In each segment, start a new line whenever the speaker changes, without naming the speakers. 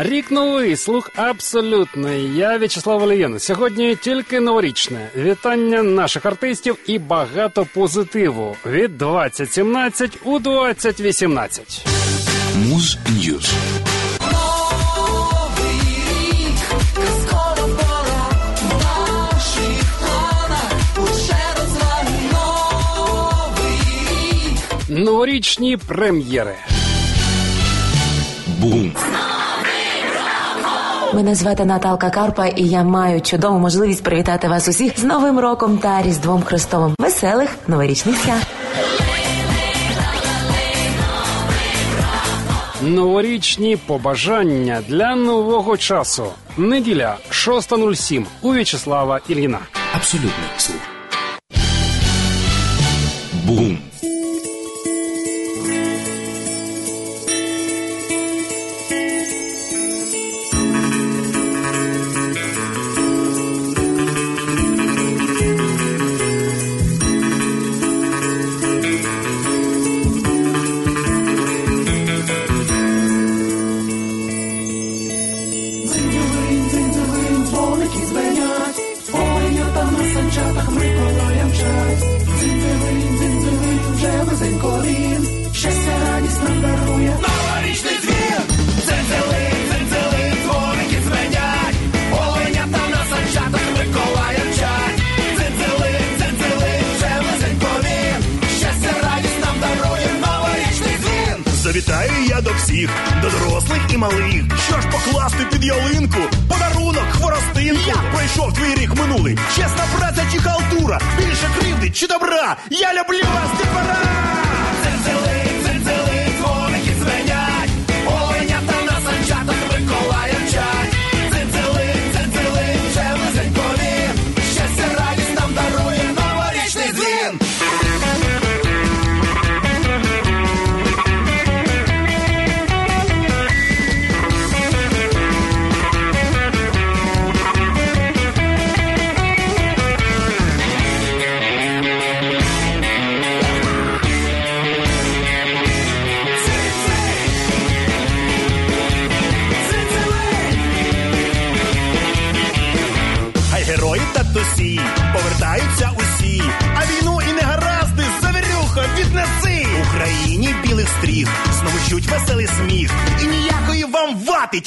Рік новий слух абсолютний. Я В'ячеслав Олієн. Сьогодні тільки новорічне вітання наших артистів і багато позитиву від 2017 у 2018.
Муз Ньюз.
Новорічні прем'єри.
Бум.
Мене звати Наталка Карпа, і я маю чудову можливість привітати вас усіх з Новим роком та Різдвом Христовим. Веселих новорічних свят!
Новорічні побажання для нового часу. Неділя 6.07 у В'ячеслава Ільїна.
Абсолютний слух. Бум.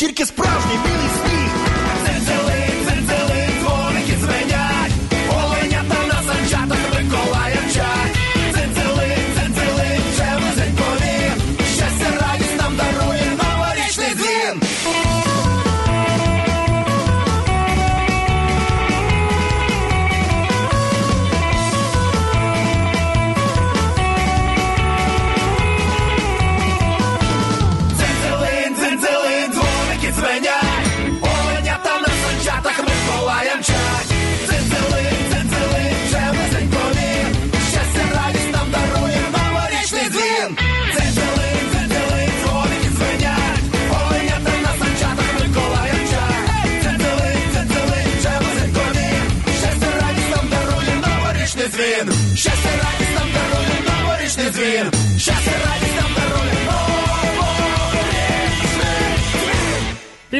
Тільки справжній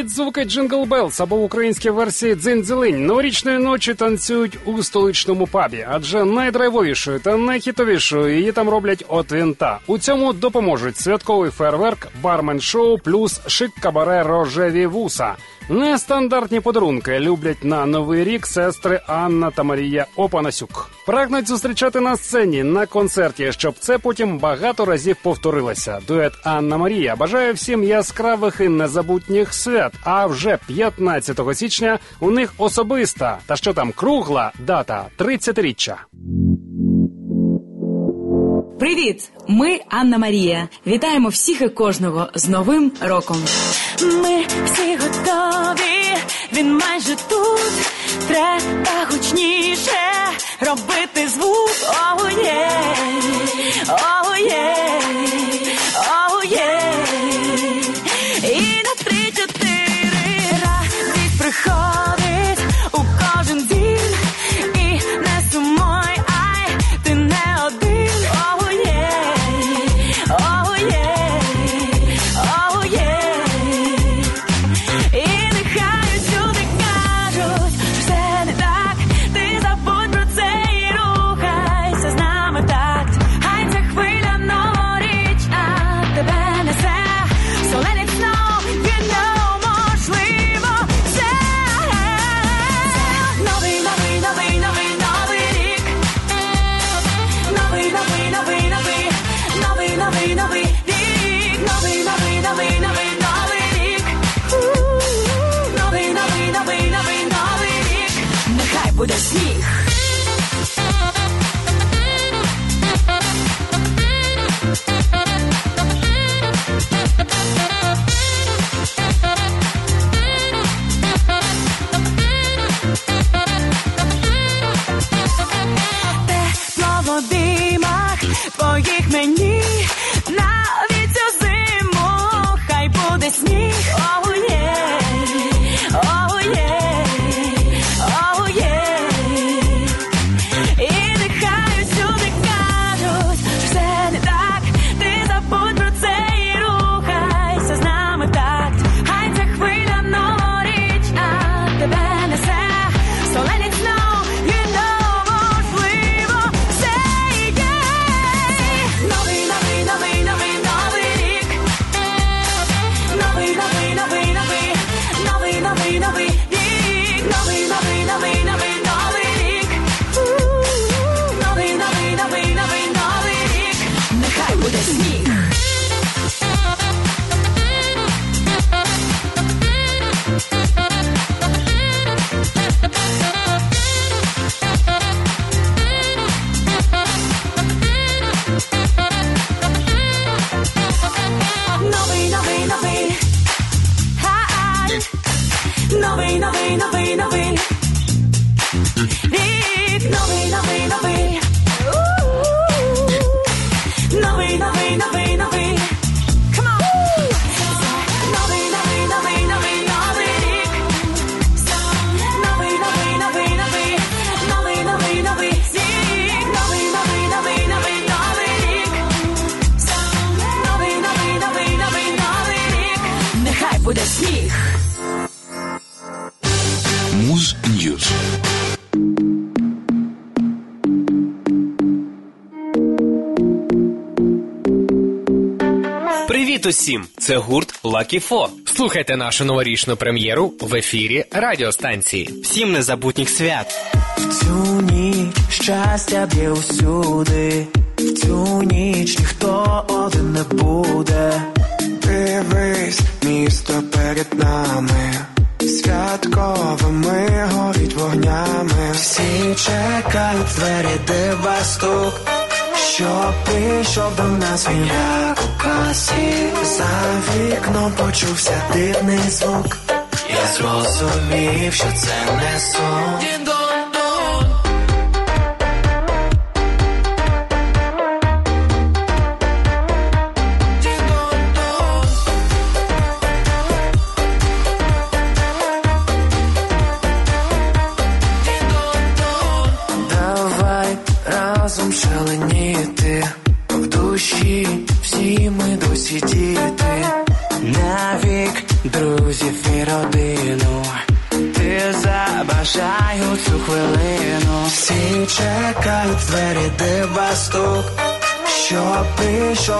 Під Jingle Bells або в українській версії Дзинь-дзилинь новорічної ночі танцюють у столичному пабі, адже найдрайвовішою та найхітовішою її там роблять от вінта. У цьому допоможуть святковий феєрверк, бармен-шоу плюс шик кабаре рожеві вуса. Нестандартні подарунки люблять на новий рік сестри Анна та Марія Опанасюк. Прагнуть зустрічати на сцені на концерті, щоб це потім багато разів повторилося. Дует Анна Марія бажає всім яскравих і незабутніх свят. А вже 15 січня у них особиста та що там кругла дата 30-річчя.
Привіт! Ми Анна Марія. Вітаємо всіх і кожного з Новим роком.
Ми всі готові. Він майже тут. Треба гучніше робити звук. Оє. оує, оує. І на три-чотири радість приходить. Це
гурт Lucky Four. Слухайте нашу новорічну прем'єру в ефірі радіостанції. Всім незабутніх свят.
В цю ніч щастя б'є усюди. В цю ніч ніхто один не буде. Дивись, місто перед нами. Святковими горіть вогнями. Всі чекають, двері дива стук, що прийшов до нас віняк класі за вікном почувся дивний звук. Я зрозумів, що це не сон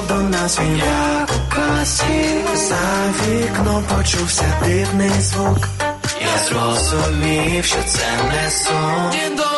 до нас він як у касі за вікном почувся дивний звук. Я зрозумів, що це не сон.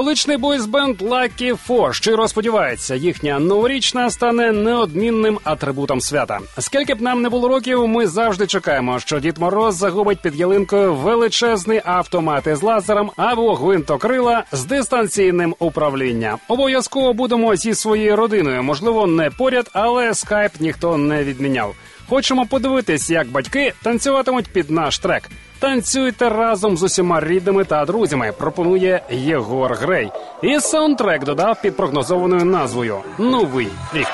Столичний бойсбенд Lucky Four щиро сподівається, їхня новорічна стане неодмінним атрибутом свята. Скільки б нам не було років, ми завжди чекаємо, що Дід Мороз загубить під ялинкою величезний автомат із лазером або гвинтокрила з дистанційним управлінням. Обов'язково будемо зі своєю родиною. Можливо, не поряд, але скайп ніхто не відміняв. Хочемо подивитись, як батьки танцюватимуть під наш трек. Танцюйте разом з усіма рідними та друзями. Пропонує Єгор Грей. І саундтрек додав під прогнозованою назвою Новий рік.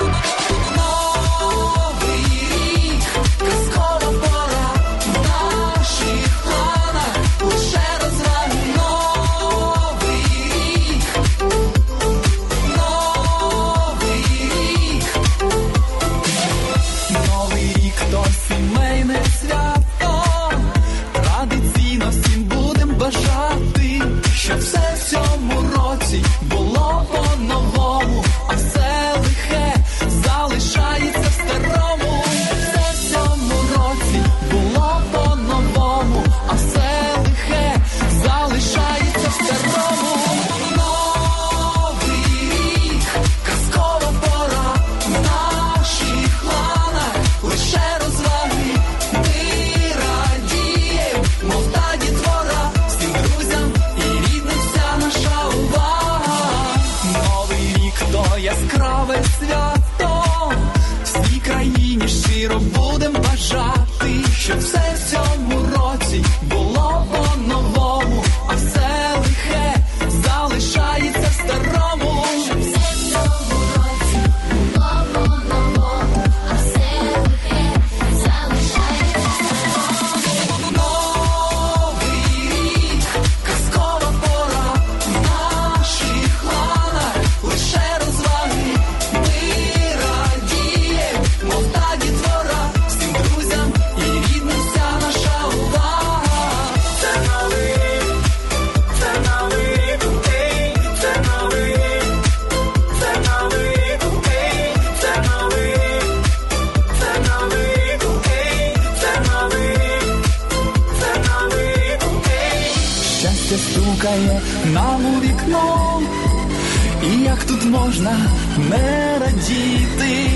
Не радіти,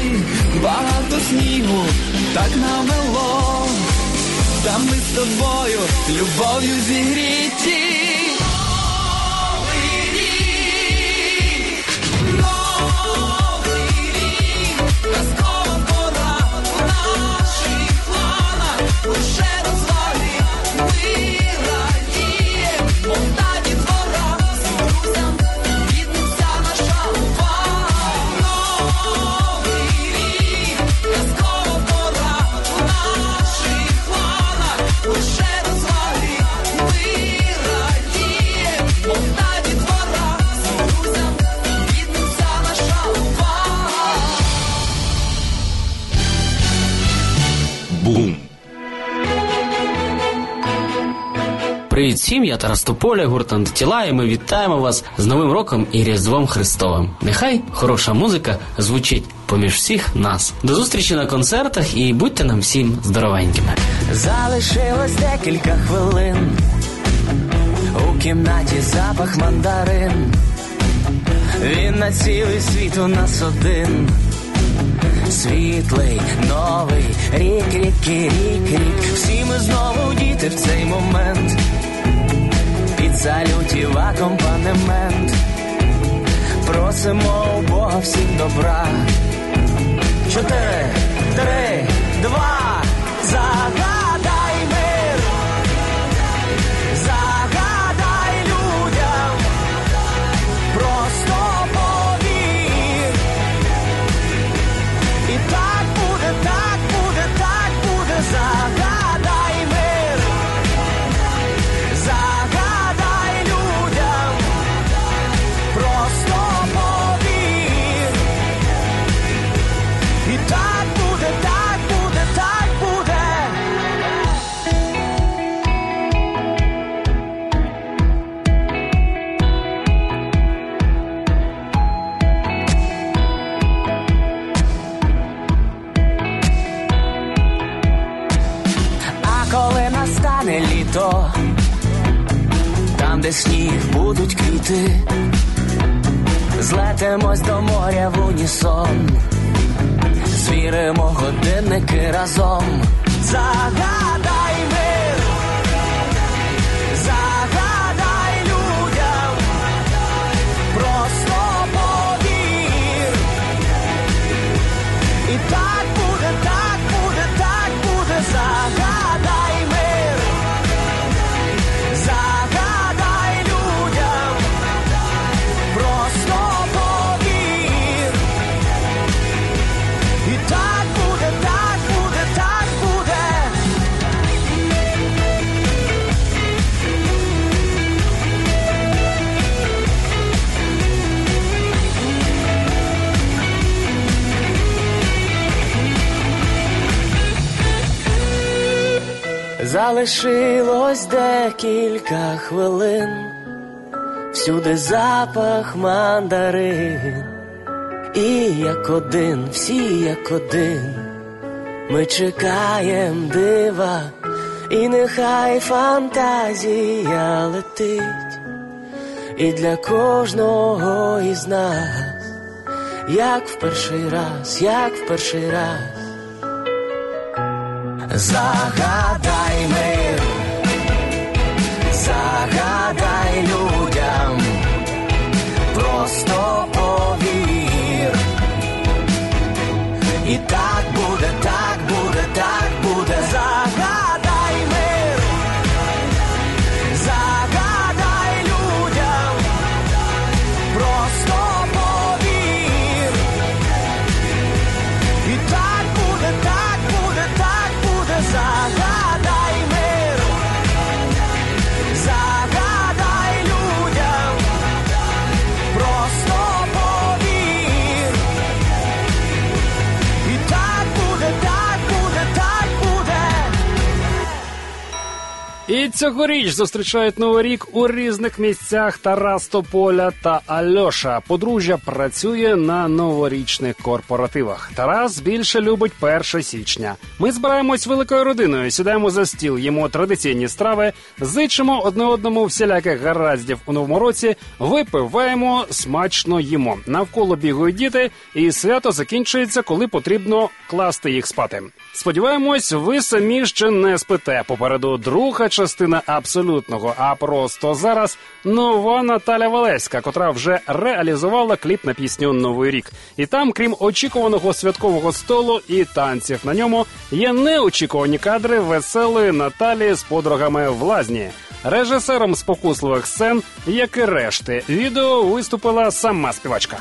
багато снігу так намело, та ми з тобою любов'ю зігріті. Всім,
я Тарас Тополя, гурт Антитіла, і ми вітаємо вас з Новим роком і Різдвом Христовим. Нехай хороша музика звучить поміж всіх нас. До зустрічі на концертах і будьте нам всім здоровенькими.
Залишилось декілька хвилин. У кімнаті запах мандарин. Він на цілий світ у нас один. Світлий, новий рік, рік, рік, рік. Всі ми знову діти в цей момент під салютів акомпанемент. Просимо у Бога всім добра. Чотири, три, два, загадай де сніг будуть квіти, злетимось до моря в унісон, звіримо годинники разом. Загадай Залишилось декілька хвилин, всюди запах мандарин, і як один, всі як один, ми чекаєм дива, і нехай фантазія летить, і для кожного із нас, як в перший раз, як в перший раз. Загадай мир, загадай людям, просто повір. І так
цьогоріч зустрічають новий рік у різних місцях Тарас Тополя та Альоша. Подружжя працює на новорічних корпоративах. Тарас більше любить 1 січня. Ми збираємось великою родиною, сідаємо за стіл, їмо традиційні страви, зичимо одне одному всіляких гараздів у новому році, випиваємо, смачно їмо. Навколо бігають діти, і свято закінчується, коли потрібно класти їх спати. Сподіваємось, ви самі ще не спите. Попереду друга частина абсолютного. А просто зараз нова Наталя Валеська, котра вже реалізувала кліп на пісню Новий рік. І там, крім очікуваного святкового столу і танців на ньому, є неочікувані кадри веселої Наталі з подругами в лазні. Режисером спокусливих сцен, як і решти, відео виступила сама співачка.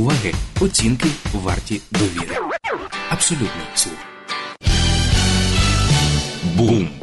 Уваги, оцінки варті довіри. Абсолютний слух. Бум.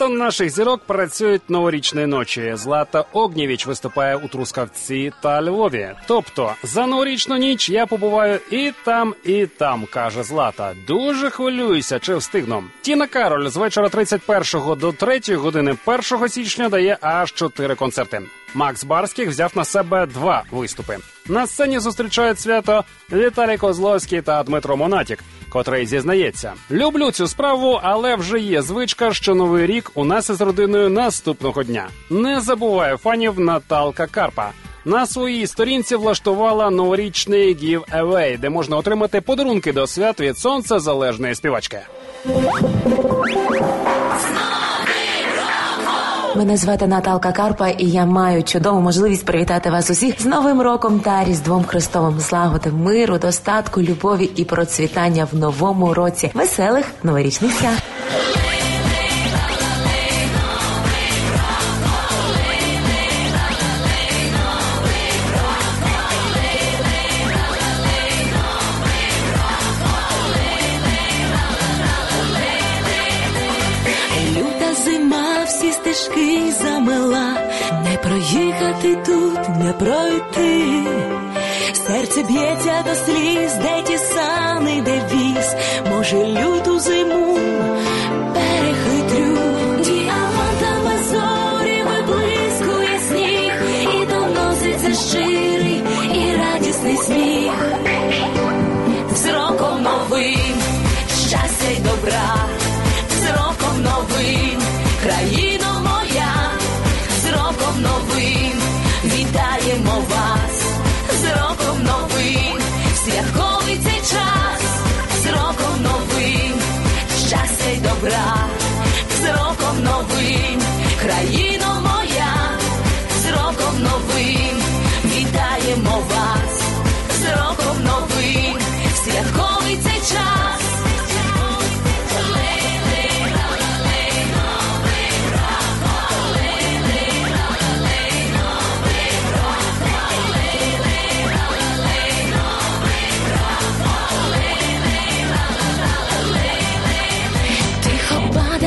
Багато наших зірок працюють новорічні ночі. Злата Огнєвіч виступає у Трускавці та Львові. Тобто за новорічну ніч я побуваю і там, і там, каже Злата. Дуже хвилююся, чи встигну. Тіна Кароль з вечора 31 до 3 години 1 січня дає аж 4 концерти. Макс Барських взяв на себе два виступи. На сцені зустрічають свято Віталій Козловський та Дмитро Монатік, котрий зізнається: люблю цю справу, але вже є звичка, що новий рік у нас із родиною наступного дня. Не забуває фанів Наталка Карпа. На своїй сторінці влаштувала новорічний giveaway, де можна отримати подарунки до свят від сонця залежної співачки.
Мене звати Наталка Карпа, і я маю чудову можливість привітати вас усіх з Новим роком та Різдвом Христовим. Злагоди, миру, достатку, любові і процвітання в новому році. Веселих новорічних свят.
Стежки замила, не проїхати тут, не пройти. Серце б'ється до сліз, де ті сани, де віз, може люту зиму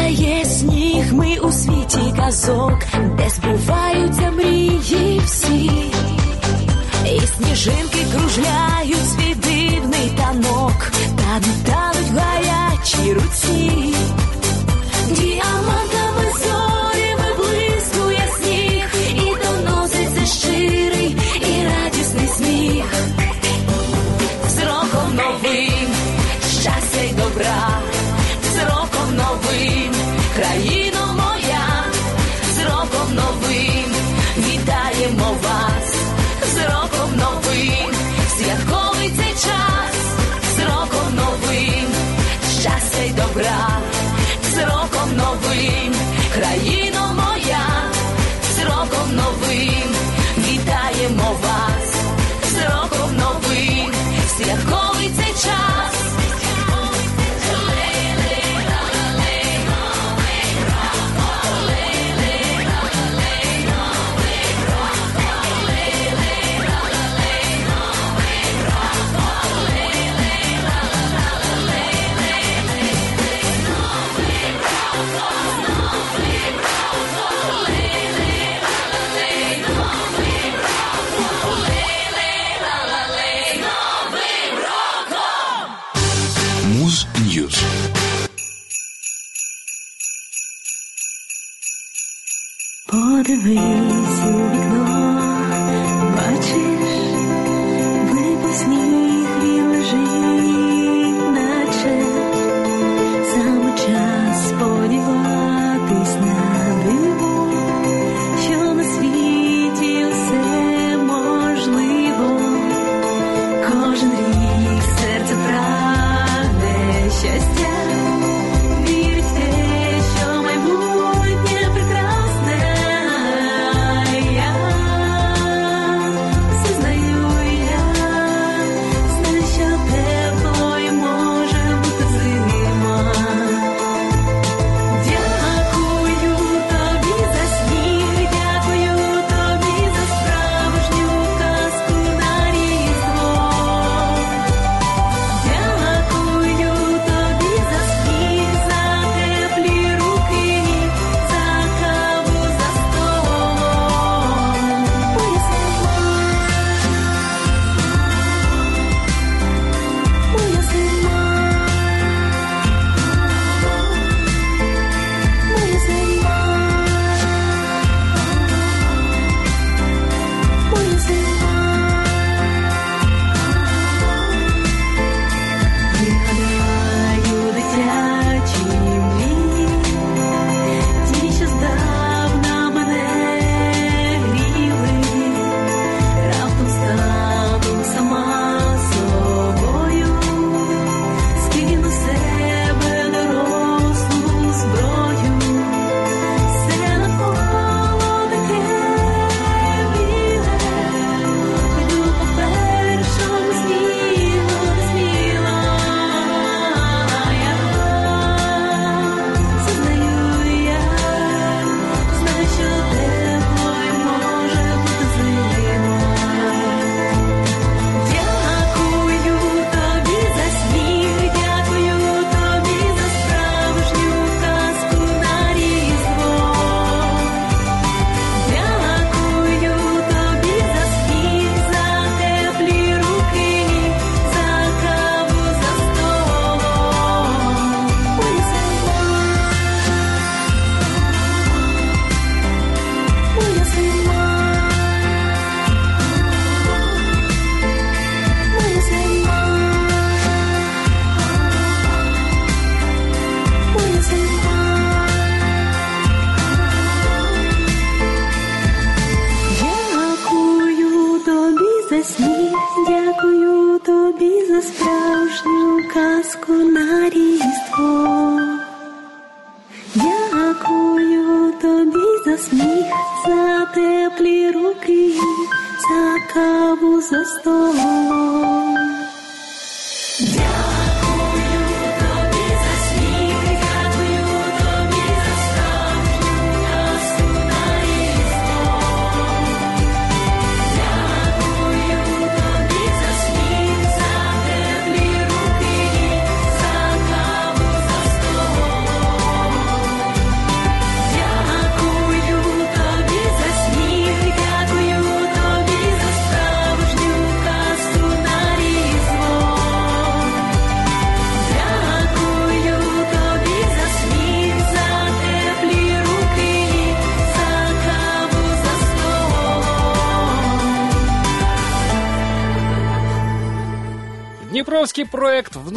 падає сніг, ми у світі казок, де збуваються мрії всі, і сніжинки кружляють свій дивний танок, та не тануть в гарячій руці.
memories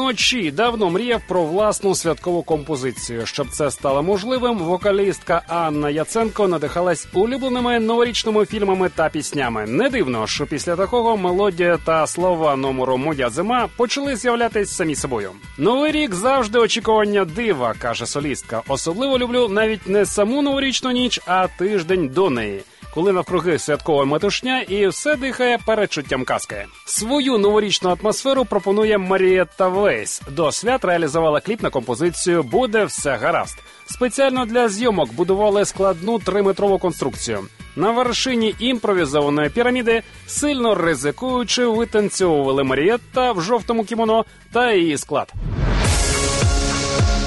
вночі давно мріяв про власну святкову композицію. Щоб це стало можливим, вокалістка Анна Яценко надихалась улюбленими новорічними фільмами та піснями. Не дивно, що після такого мелодія та слова номеру Моя зима почали з'являтись самі собою. Новий рік завжди очікування дива, каже солістка. Особливо люблю навіть не саму новорічну ніч, а тиждень до неї коли навкруги святкова метушня і все дихає передчуттям казки. Свою новорічну атмосферу пропонує Марієта Вейс. До свят реалізувала кліп на композицію Буде все гаразд. Спеціально для зйомок будували складну триметрову конструкцію. На вершині імпровізованої піраміди, сильно ризикуючи, витанцьовували Марієтта в жовтому кімоно та її склад.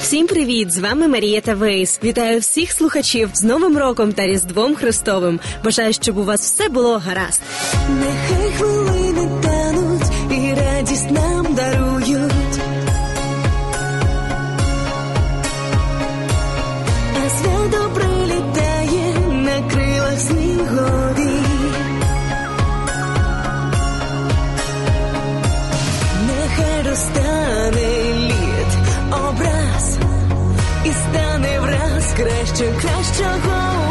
Всім привіт! З вами Марія Вейс. Вітаю всіх слухачів з Новим роком та Різдвом Христовим. Бажаю, щоб у вас все було гаразд.
Нехай хвилини тануть і радість нам дарують. враз краще кращого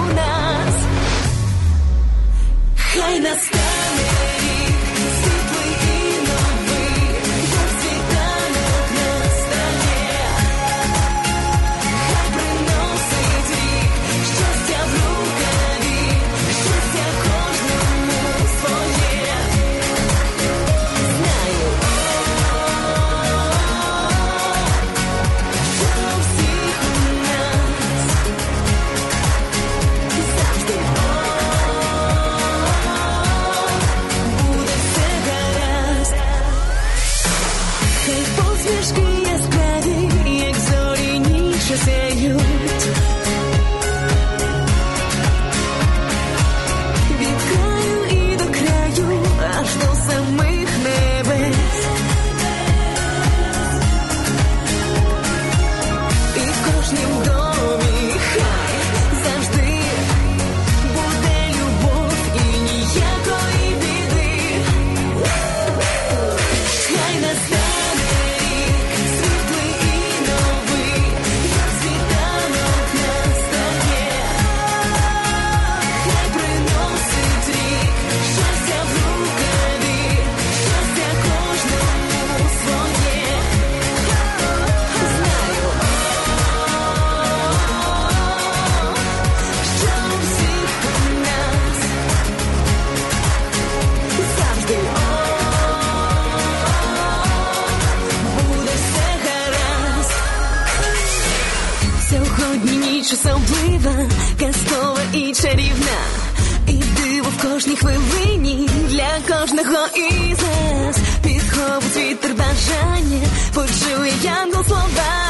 不只一阳光
作伴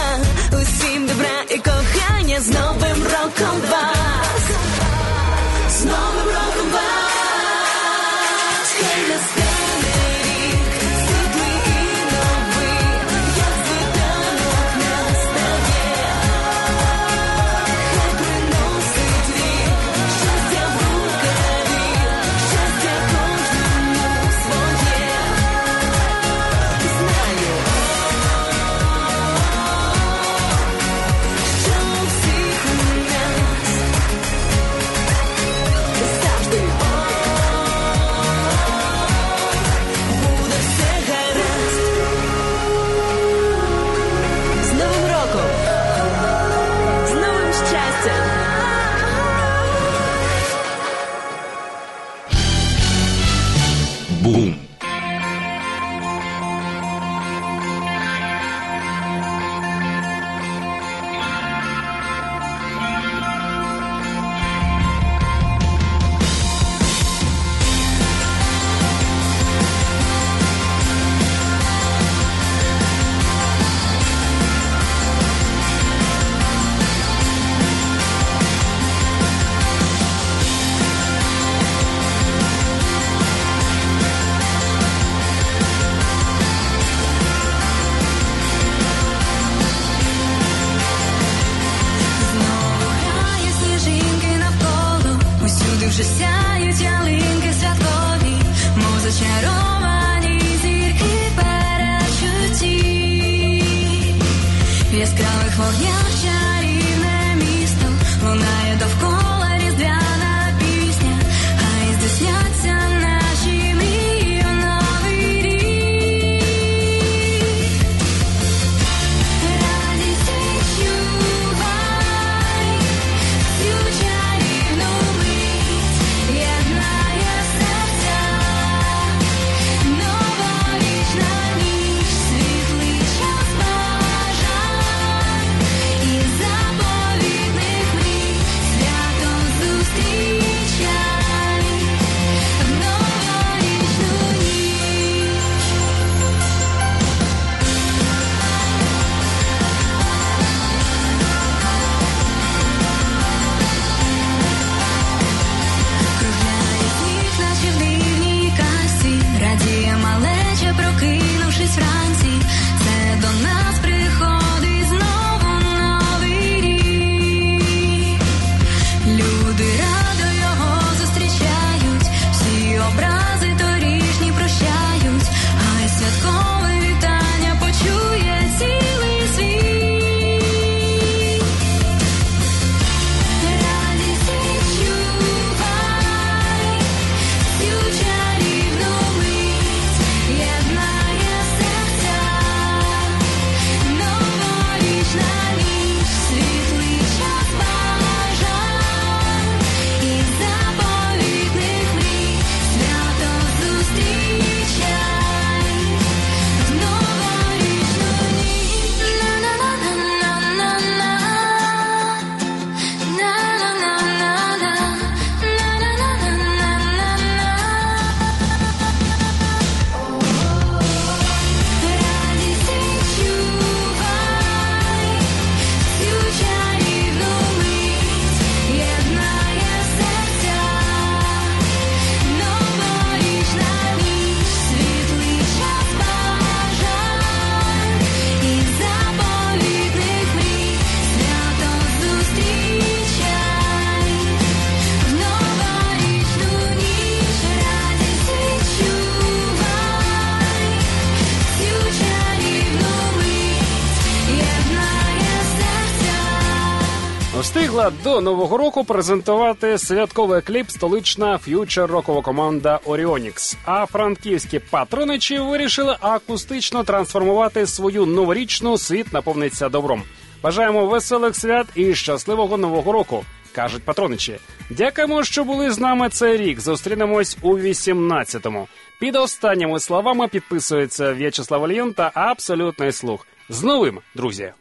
нового року презентувати святковий кліп столична ф'ючер-рокова команда Оріонікс. А франківські патроничі вирішили акустично трансформувати свою новорічну світ наповниться добром. Бажаємо веселих свят і щасливого нового року. Кажуть патроничі. Дякуємо, що були з нами цей рік. Зустрінемось у 18-му. Під останніми словами підписується В'ячеслав Альйон та абсолютний слух. З новим, друзі!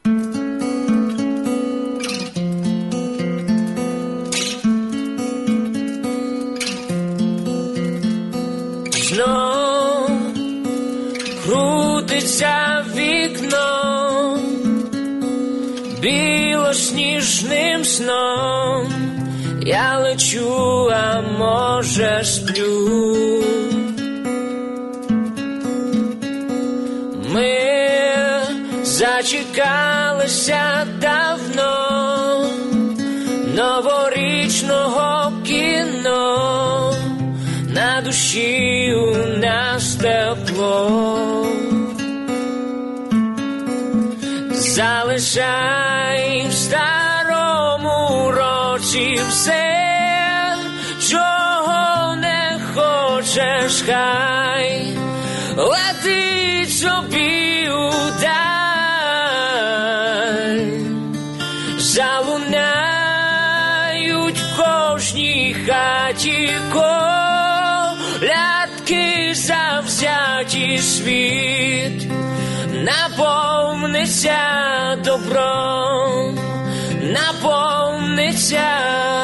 Знов крутиться вікно білосніжним сном. Я лечу, а може сплю. Ми зачекалися давно душі у нас тепло. Залишай в старому році все, чого не хочеш, хай летить собі удай, залунають в кожній хаті світ наповниться добром, наповниться.